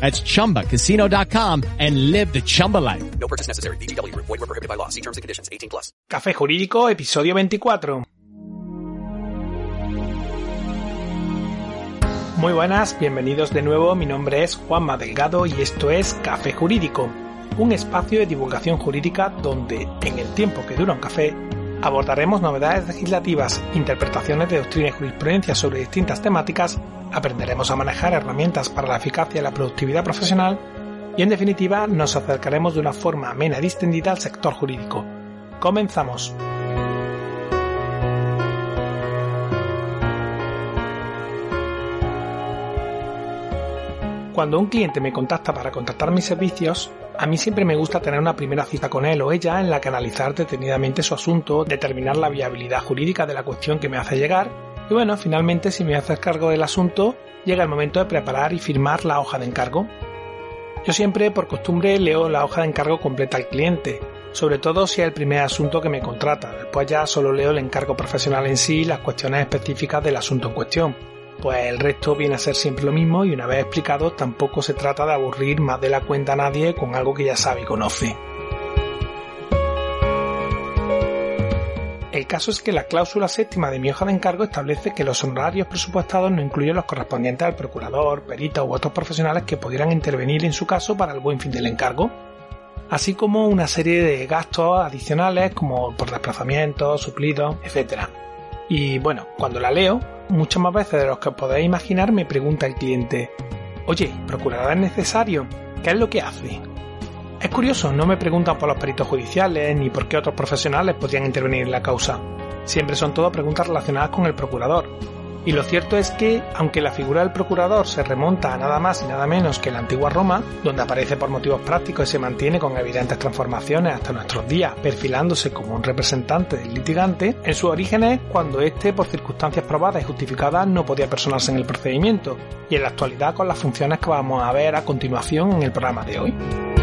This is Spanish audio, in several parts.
That's ChumbaCasino.com and live the Chumba life. No purchase necessary. BGW. Void were prohibited by law. See terms and conditions. 18 plus. Café Jurídico, episodio 24. Muy buenas, bienvenidos de nuevo. Mi nombre es Juanma Delgado y esto es Café Jurídico, un espacio de divulgación jurídica donde, en el tiempo que dura un café, abordaremos novedades legislativas, interpretaciones de doctrina y jurisprudencia sobre distintas temáticas, aprenderemos a manejar herramientas para la eficacia y la productividad profesional y, en definitiva, nos acercaremos de una forma amena y distendida al sector jurídico. Comenzamos. Cuando un cliente me contacta para contratar mis servicios, a mí siempre me gusta tener una primera cita con él o ella en la que analizar detenidamente su asunto, determinar la viabilidad jurídica de la cuestión que me hace llegar y bueno, finalmente si me haces cargo del asunto, llega el momento de preparar y firmar la hoja de encargo. Yo siempre por costumbre leo la hoja de encargo completa al cliente, sobre todo si es el primer asunto que me contrata, después ya solo leo el encargo profesional en sí y las cuestiones específicas del asunto en cuestión pues el resto viene a ser siempre lo mismo y una vez explicado tampoco se trata de aburrir más de la cuenta a nadie con algo que ya sabe y conoce. El caso es que la cláusula séptima de mi hoja de encargo establece que los honorarios presupuestados no incluyen los correspondientes al procurador, perito u otros profesionales que pudieran intervenir en su caso para el buen fin del encargo, así como una serie de gastos adicionales como por desplazamientos, suplidos, etc. Y bueno, cuando la leo, muchas más veces de los que podéis imaginar me pregunta el cliente, oye, ¿procurador es necesario? ¿Qué es lo que hace? Es curioso, no me preguntan por los peritos judiciales ni por qué otros profesionales podrían intervenir en la causa. Siempre son todo preguntas relacionadas con el procurador. Y lo cierto es que, aunque la figura del procurador se remonta a nada más y nada menos que la antigua Roma, donde aparece por motivos prácticos y se mantiene con evidentes transformaciones hasta nuestros días, perfilándose como un representante del litigante, en sus orígenes cuando éste, por circunstancias probadas y justificadas, no podía personarse en el procedimiento, y en la actualidad con las funciones que vamos a ver a continuación en el programa de hoy.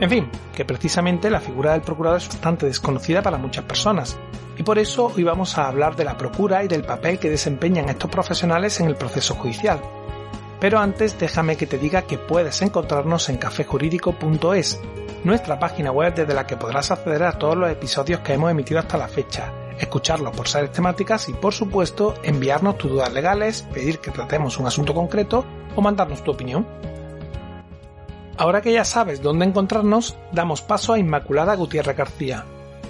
En fin, que precisamente la figura del procurador es bastante desconocida para muchas personas, y por eso hoy vamos a hablar de la procura y del papel que desempeñan estos profesionales en el proceso judicial. Pero antes déjame que te diga que puedes encontrarnos en cafejurídico.es, nuestra página web desde la que podrás acceder a todos los episodios que hemos emitido hasta la fecha, escucharlos por series temáticas y por supuesto enviarnos tus dudas legales, pedir que tratemos un asunto concreto o mandarnos tu opinión. Ahora que ya sabes dónde encontrarnos, damos paso a Inmaculada Gutiérrez García,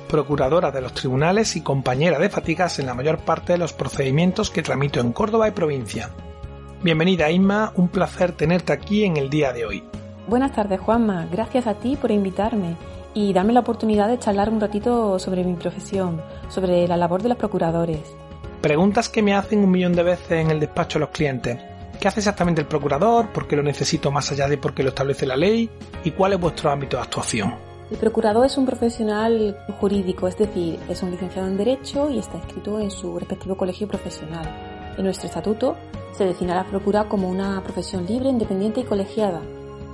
procuradora de los tribunales y compañera de fatigas en la mayor parte de los procedimientos que tramito en Córdoba y provincia. Bienvenida Inma, un placer tenerte aquí en el día de hoy. Buenas tardes Juanma, gracias a ti por invitarme y darme la oportunidad de charlar un ratito sobre mi profesión, sobre la labor de los procuradores. Preguntas que me hacen un millón de veces en el despacho los clientes. ¿Qué hace exactamente el procurador? ¿Por qué lo necesito más allá de porque lo establece la ley? ¿Y cuál es vuestro ámbito de actuación? El procurador es un profesional jurídico, es decir, es un licenciado en Derecho y está inscrito en su respectivo colegio profesional. En nuestro estatuto se define a la procura como una profesión libre, independiente y colegiada.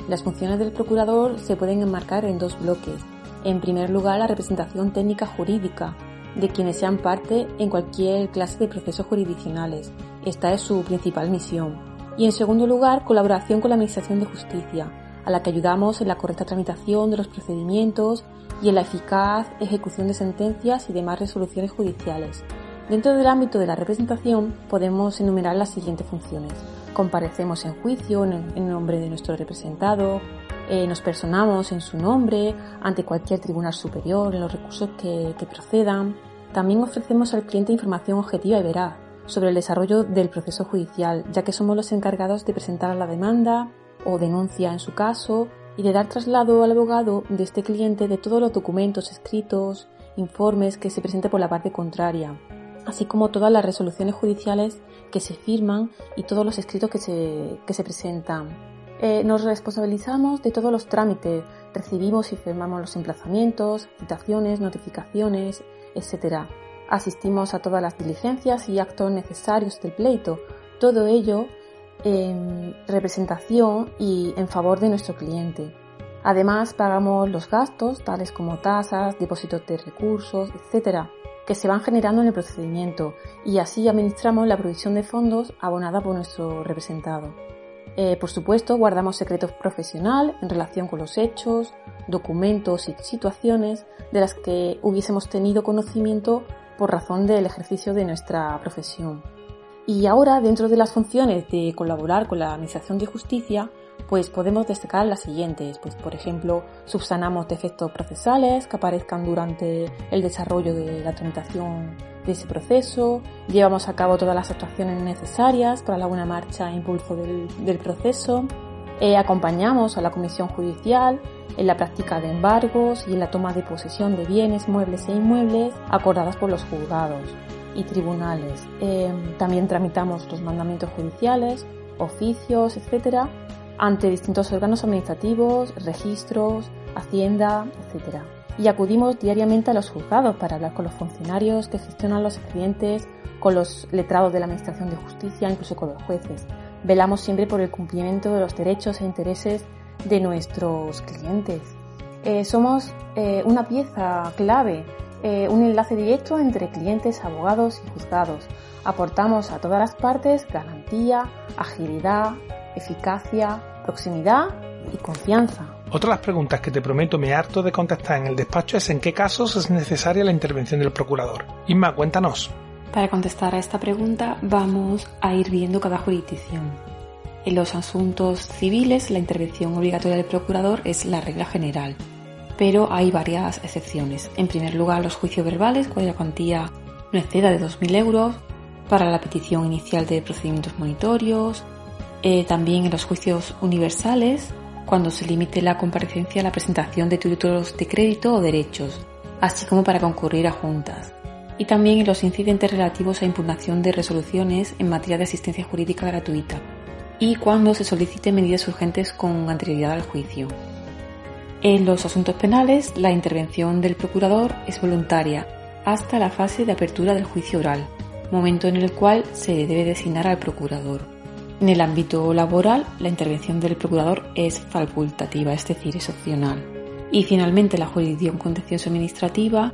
Las funciones del procurador se pueden enmarcar en dos bloques. En primer lugar, la representación técnica jurídica de quienes sean parte en cualquier clase de procesos jurisdiccionales. Esta es su principal misión y en segundo lugar colaboración con la Administración de Justicia, a la que ayudamos en la correcta tramitación de los procedimientos y en la eficaz ejecución de sentencias y demás resoluciones judiciales. Dentro del ámbito de la representación podemos enumerar las siguientes funciones. Comparecemos en juicio en nombre de nuestro representado, Eh, nos personamos en su nombre ante cualquier tribunal superior en los recursos que, que procedan. También ofrecemos al cliente información objetiva y veraz sobre el desarrollo del proceso judicial, ya que somos los encargados de presentar la demanda o denuncia en su caso y de dar traslado al abogado de este cliente de todos los documentos escritos, informes que se presente por la parte contraria, así como todas las resoluciones judiciales que se firman y todos los escritos que se, que se presentan. Eh, nos responsabilizamos de todos los trámites, recibimos y firmamos los emplazamientos, citaciones, notificaciones, etc. Asistimos a todas las diligencias y actos necesarios del pleito, todo ello en representación y en favor de nuestro cliente. Además, pagamos los gastos, tales como tasas, depósitos de recursos, etc., que se van generando en el procedimiento y así administramos la provisión de fondos abonada por nuestro representado. Eh, por supuesto, guardamos secretos profesional en relación con los hechos, documentos y situaciones de las que hubiésemos tenido conocimiento por razón del ejercicio de nuestra profesión. Y ahora, dentro de las funciones de colaborar con la Administración de Justicia, pues podemos destacar las siguientes, pues por ejemplo, subsanamos defectos procesales que aparezcan durante el desarrollo de la tramitación de ese proceso, llevamos a cabo todas las actuaciones necesarias para la buena marcha e impulso del, proceso, eh, acompañamos a la Comisión Judicial en la práctica de embargos y en la toma de posesión de bienes, muebles e inmuebles acordadas por los juzgados y tribunales. Eh, también tramitamos los mandamientos judiciales, oficios, etcétera, ante distintos órganos administrativos, registros, hacienda, etc. Y acudimos diariamente a los juzgados para hablar con los funcionarios que gestionan los expedientes, con los letrados de la Administración de Justicia, incluso con los jueces. Velamos siempre por el cumplimiento de los derechos e intereses de nuestros clientes. Eh, somos eh, una pieza clave, eh, un enlace directo entre clientes, abogados y juzgados. Aportamos a todas las partes garantía, agilidad, eficacia, proximidad y confianza. Otra de las preguntas que te prometo me harto de contestar en el despacho es en qué casos es necesaria la intervención del procurador. Inma, cuéntanos. Para contestar a esta pregunta vamos a ir viendo cada jurisdicción. En los asuntos civiles la intervención obligatoria del procurador es la regla general, pero hay varias excepciones. En primer lugar, los juicios verbales, cuya cuantía no exceda de 2.000 euros, para la petición inicial de procedimientos monitorios, eh, también en los juicios universales, cuando se limite la comparecencia a la presentación de títulos de crédito o derechos, así como para concurrir a juntas. Y también en los incidentes relativos a impugnación de resoluciones en materia de asistencia jurídica gratuita, y cuando se soliciten medidas urgentes con anterioridad al juicio. En los asuntos penales, la intervención del procurador es voluntaria hasta la fase de apertura del juicio oral, momento en el cual se debe designar al procurador. En el ámbito laboral, la intervención del procurador es facultativa, es decir, es opcional. Y finalmente, la jurisdicción contencioso administrativa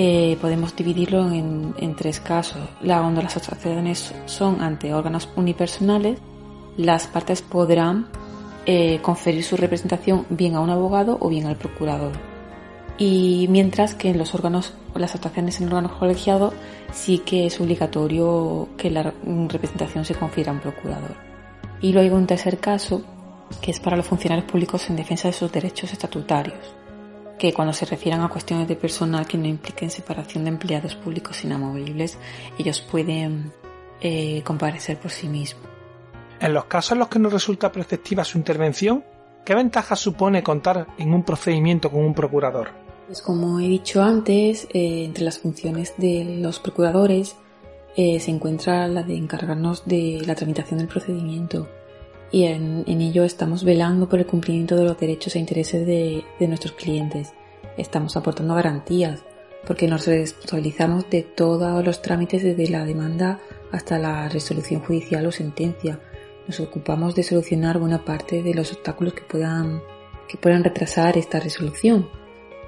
eh, podemos dividirlo en, tres casos. La, cuando las actuaciones son ante órganos unipersonales, las partes podrán eh, conferir su representación bien a un abogado o bien al procurador. Y mientras que en los órganos, las actuaciones en órganos colegiados sí que es obligatorio que la representación se confiera a un procurador. Y luego un tercer caso, que es para los funcionarios públicos en defensa de sus derechos estatutarios, que cuando se refieran a cuestiones de personal que no impliquen separación de empleados públicos inamovibles, ellos pueden eh, comparecer por sí mismos. En los casos en los que no resulta preceptiva su intervención, ¿qué ventajas supone contar en un procedimiento con un procurador? Pues como he dicho antes, eh, entre las funciones de los procuradores eh, se encuentra la de encargarnos de la tramitación del procedimiento y en, ello estamos velando por el cumplimiento de los derechos e intereses de, nuestros clientes. Estamos aportando garantías porque nos responsabilizamos de todos los trámites desde la demanda hasta la resolución judicial o sentencia. Nos ocupamos de solucionar buena parte de los obstáculos que puedan, que puedan retrasar esta resolución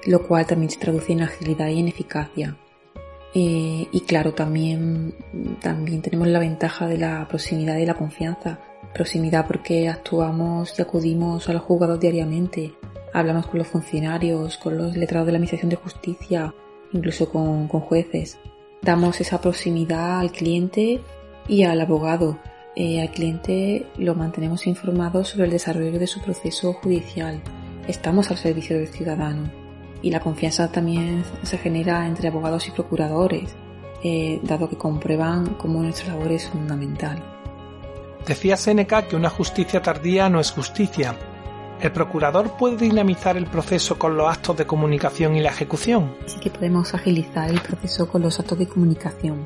lo cual también se traduce en agilidad y en eficacia. Eh, y claro, también, también tenemos la ventaja de la proximidad y la confianza. Proximidad porque actuamos y acudimos a los juzgados diariamente, hablamos con los funcionarios, con los letrados de la Administración de Justicia, incluso con, con jueces. Damos esa proximidad al cliente y al abogado. Eh, al cliente lo mantenemos informado sobre el desarrollo de su proceso judicial estamos al servicio del ciudadano y la confianza también se genera entre abogados y procuradores, eh, dado que comprueban cómo nuestra labor es fundamental. Decía Seneca que una justicia tardía no es justicia. ¿El procurador puede dinamizar el proceso con los actos de comunicación y la ejecución? Sí que podemos agilizar el proceso con los actos de comunicación,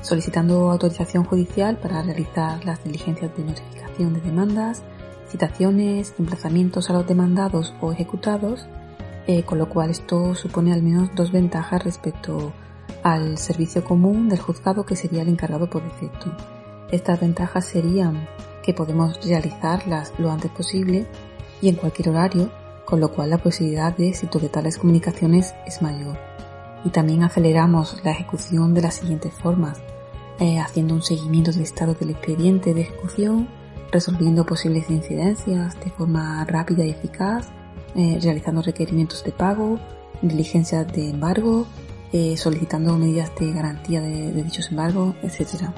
solicitando autorización judicial para realizar las diligencias de notificación de demandas, citaciones, emplazamientos a los demandados o ejecutados, eh, con lo cual esto supone al menos dos ventajas respecto al servicio común del juzgado que sería el encargado por defecto. Estas ventajas serían que podemos realizarlas lo antes posible y en cualquier horario, con lo cual la posibilidad de éxito de tales comunicaciones es mayor. Y también aceleramos la ejecución de las siguientes formas, eh, haciendo un seguimiento del estado del expediente de ejecución, resolviendo posibles incidencias de forma rápida y eficaz, eh, realizando requerimientos de pago, diligencias de embargo, eh, solicitando medidas de garantía de, de dichos embargos, etc.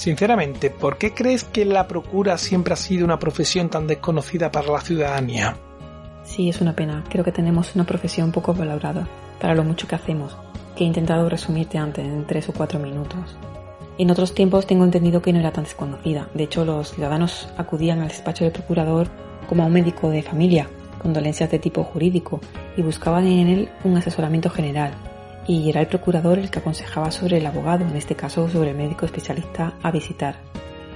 Sinceramente, ¿por qué crees que la procura siempre ha sido una profesión tan desconocida para la ciudadanía? Sí, es una pena. Creo que tenemos una profesión poco valorada para lo mucho que hacemos, que he intentado resumirte antes en tres o cuatro minutos. En otros tiempos tengo entendido que no era tan desconocida. De hecho, los ciudadanos acudían al despacho del procurador como a un médico de familia, con dolencias de tipo jurídico, y buscaban en él un asesoramiento general. Y era el procurador el que aconsejaba sobre el abogado, en este caso sobre el médico especialista a visitar.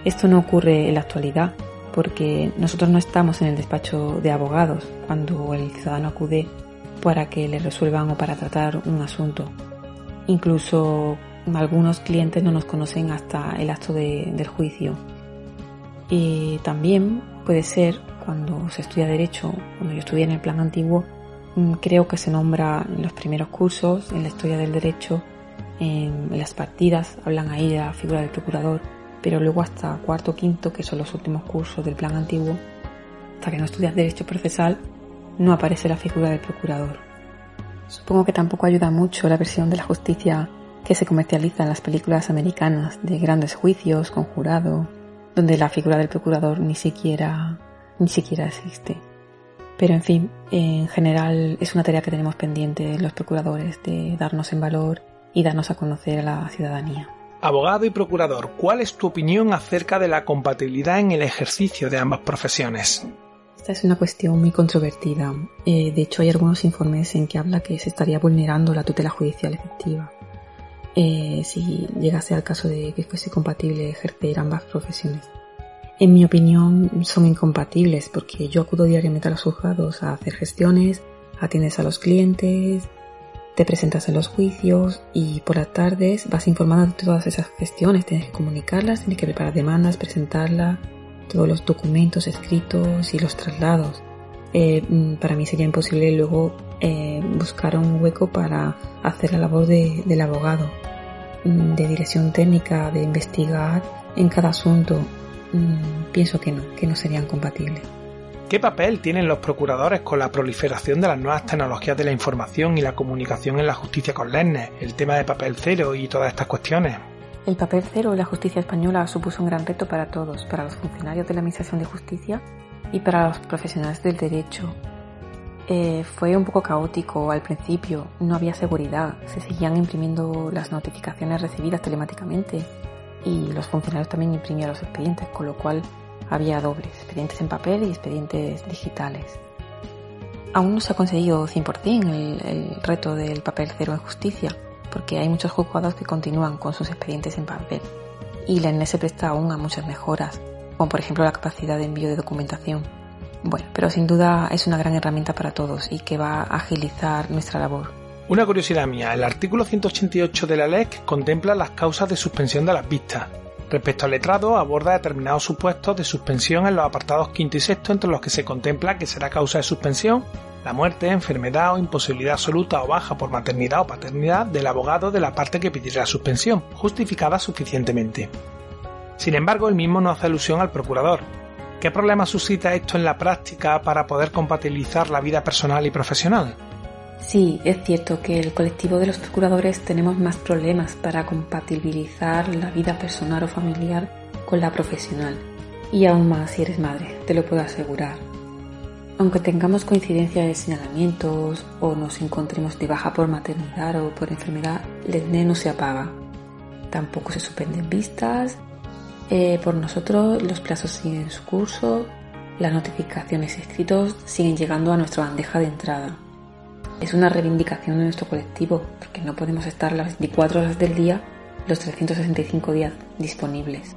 Esto no ocurre en la actualidad, porque nosotros no estamos en el despacho de abogados cuando el ciudadano acude para que le resuelvan o para tratar un asunto. Incluso algunos clientes no nos conocen hasta el acto del juicio. Y también puede ser cuando se estudia derecho, cuando yo estudié en el plan antiguo, creo que se nombra en los primeros cursos, en la historia del derecho, en, las partidas, hablan ahí de la figura del procurador, pero luego hasta cuarto quinto, que son los últimos cursos del plan antiguo, hasta que no estudias derecho procesal, no aparece la figura del procurador. Supongo que tampoco ayuda mucho la versión de la justicia que se comercializa en las películas americanas de grandes juicios con jurado, donde la figura del procurador ni siquiera, ni siquiera existe. Pero en fin, en general es una tarea que tenemos pendiente los procuradores de darnos en valor y darnos a conocer a la ciudadanía. Abogado y procurador, ¿cuál es tu opinión acerca de la compatibilidad en el ejercicio de ambas profesiones? Esta es una cuestión muy controvertida. Eh, de hecho, hay algunos informes en que habla que se estaría vulnerando la tutela judicial efectiva. Eh, si llegase al caso de que fuese compatible ejercer ambas profesiones. En mi opinión son incompatibles porque yo acudo diariamente a los juzgados a hacer gestiones, atiendes a los clientes, te presentas en los juicios y por las tardes vas informando de todas esas gestiones, tienes que comunicarlas, tienes que preparar demandas, presentarlas, todos los documentos escritos y los traslados. Eh, mm, para mí sería imposible luego eh, buscar un hueco para hacer la labor del abogado, mm, de dirección técnica, de investigar en cada asunto. Mm, pienso que no, que no serían compatibles. ¿Qué papel tienen los procuradores con la proliferación de las nuevas tecnologías de la información y la comunicación en la justicia con LERNES, el tema de papel cero y todas estas cuestiones? El papel cero en la justicia española supuso un gran reto para todos, para los funcionarios de la Administración de Justicia y para los profesionales del derecho. Eh, fue un poco caótico al principio, no había seguridad, se seguían imprimiendo las notificaciones recibidas telemáticamente y los funcionarios también imprimían los expedientes, con lo cual había dobles, expedientes en papel y expedientes digitales. Aún no se ha conseguido 100% el, el reto del papel cero en justicia, porque hay muchos juzgados que continúan con sus expedientes en papel y la se presta aún a muchas mejoras, como por ejemplo la capacidad de envío de documentación. Bueno, pero sin duda es una gran herramienta para todos y que va a agilizar nuestra labor. Una curiosidad mía, el artículo 188 de la LEC contempla las causas de suspensión de las vistas. Respecto al letrado, aborda determinados supuestos de suspensión en los apartados quinto y sexto, entre los que se contempla que será causa de suspensión la muerte, enfermedad o imposibilidad absoluta o baja por maternidad o paternidad del abogado de la parte que pidiera la suspensión, justificada suficientemente. Sin embargo, el mismo no hace alusión al procurador. ¿Qué problema suscita esto en la práctica para poder compatibilizar la vida personal y profesional? Sí, es cierto que el colectivo de los procuradores tenemos más problemas para compatibilizar la vida personal o familiar con la profesional. Y aún más si eres madre, te lo puedo asegurar. Aunque tengamos coincidencia de señalamientos o nos encontremos de baja por maternidad o por enfermedad, el ESNE no se apaga. Tampoco se suspenden vistas. Eh, por nosotros los plazos siguen su curso, las notificaciones escritos siguen llegando a nuestra bandeja de entrada. Es una reivindicación de nuestro colectivo porque no podemos estar las 24 horas del día los 365 días disponibles.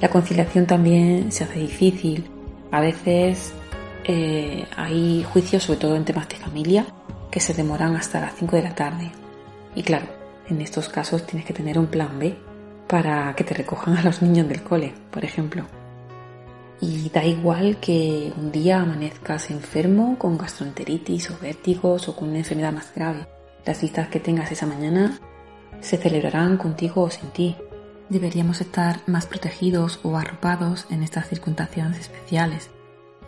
La conciliación también se hace difícil. A veces eh, hay juicios, sobre todo en temas de familia, que se demoran hasta las 5 de la tarde. Y claro, en estos casos tienes que tener un plan B para que te recojan a los niños del cole, por ejemplo. Y da igual que un día amanezcas enfermo con gastroenteritis o vértigos o con una enfermedad más grave. Las citas que tengas esa mañana se celebrarán contigo o sin ti. Deberíamos estar más protegidos o arropados en estas circunstancias especiales,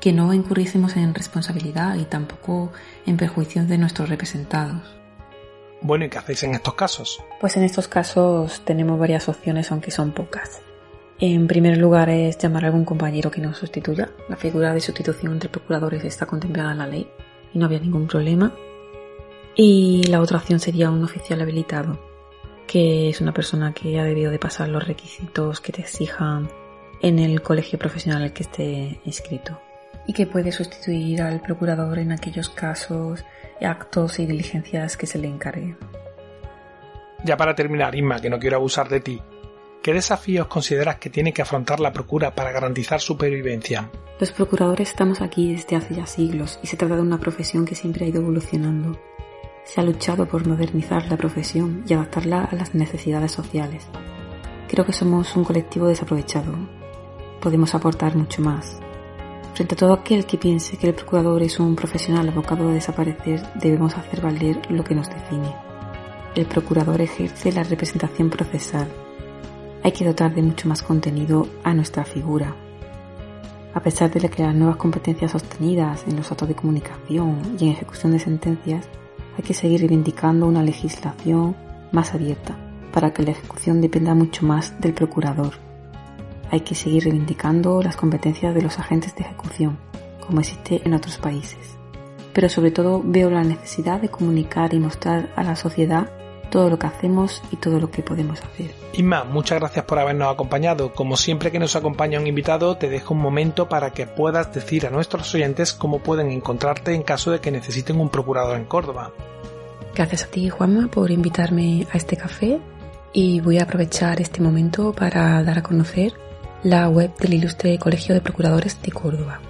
que no incurriésemos en responsabilidad y tampoco en perjuicio de nuestros representados. Bueno, ¿y qué hacéis en estos casos? Pues en estos casos tenemos varias opciones, aunque son pocas. En primer lugar es llamar a algún compañero que nos sustituya. La figura de sustitución entre procuradores está contemplada en la ley y no había ningún problema. Y la otra opción sería un oficial habilitado, que es una persona que ha debido de pasar los requisitos que te exijan en el colegio profesional al que esté inscrito y que puede sustituir al procurador en aquellos casos, actos y diligencias que se le encarguen. Ya para terminar, Inma, que no quiero abusar de ti, ¿qué desafíos consideras que tiene que afrontar la Procura para garantizar su supervivencia? Los procuradores estamos aquí desde hace ya siglos y se trata de una profesión que siempre ha ido evolucionando. Se ha luchado por modernizar la profesión y adaptarla a las necesidades sociales. Creo que somos un colectivo desaprovechado. Podemos aportar mucho más. Frente a todo aquel que piense que el procurador es un profesional abocado a desaparecer, debemos hacer valer lo que nos define. El procurador ejerce la representación procesal. Hay que dotar de mucho más contenido a nuestra figura. A pesar de que las nuevas competencias obtenidas en los actos de comunicación y en ejecución de sentencias hay que seguir reivindicando una legislación más abierta para que la ejecución dependa mucho más del procurador. Hay que seguir reivindicando las competencias de los agentes de ejecución, como existe en otros países. Pero sobre todo veo la necesidad de comunicar y mostrar a la sociedad todo lo que hacemos y todo lo que podemos hacer. Inma, muchas gracias por habernos acompañado. Como siempre que nos acompaña un invitado, te dejo un momento para que puedas decir a nuestros oyentes cómo pueden encontrarte en caso de que necesiten un procurador en Córdoba. Gracias a ti, Juanma, por invitarme a este café y voy a aprovechar este momento para dar a conocer la web del Ilustre Colegio de Procuradores de Córdoba.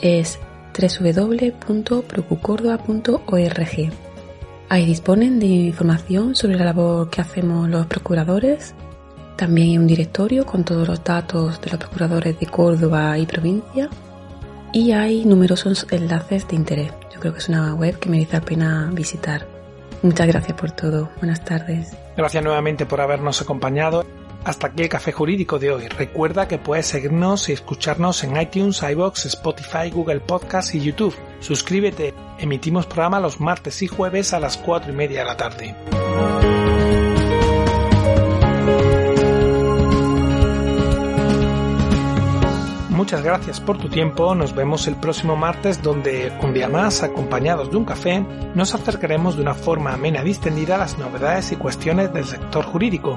Es www.procucórdoba.org Ahí disponen de información sobre la labor que hacemos los procuradores. También hay un directorio con todos los datos de los procuradores de Córdoba y provincia. Y hay numerosos enlaces de interés. Yo creo que es una web que merece la pena visitar. Muchas gracias por todo. Buenas tardes. Gracias nuevamente por habernos acompañado. Hasta aquí el café jurídico de hoy. Recuerda que puedes seguirnos y escucharnos en iTunes, iBox, Spotify, Google Podcast y YouTube. Suscríbete. Emitimos programa los martes y jueves a las 4 y media de la tarde. Muchas gracias por tu tiempo, nos vemos el próximo martes donde, un día más, acompañados de un café, nos acercaremos de una forma amena y distendida a las novedades y cuestiones del sector jurídico.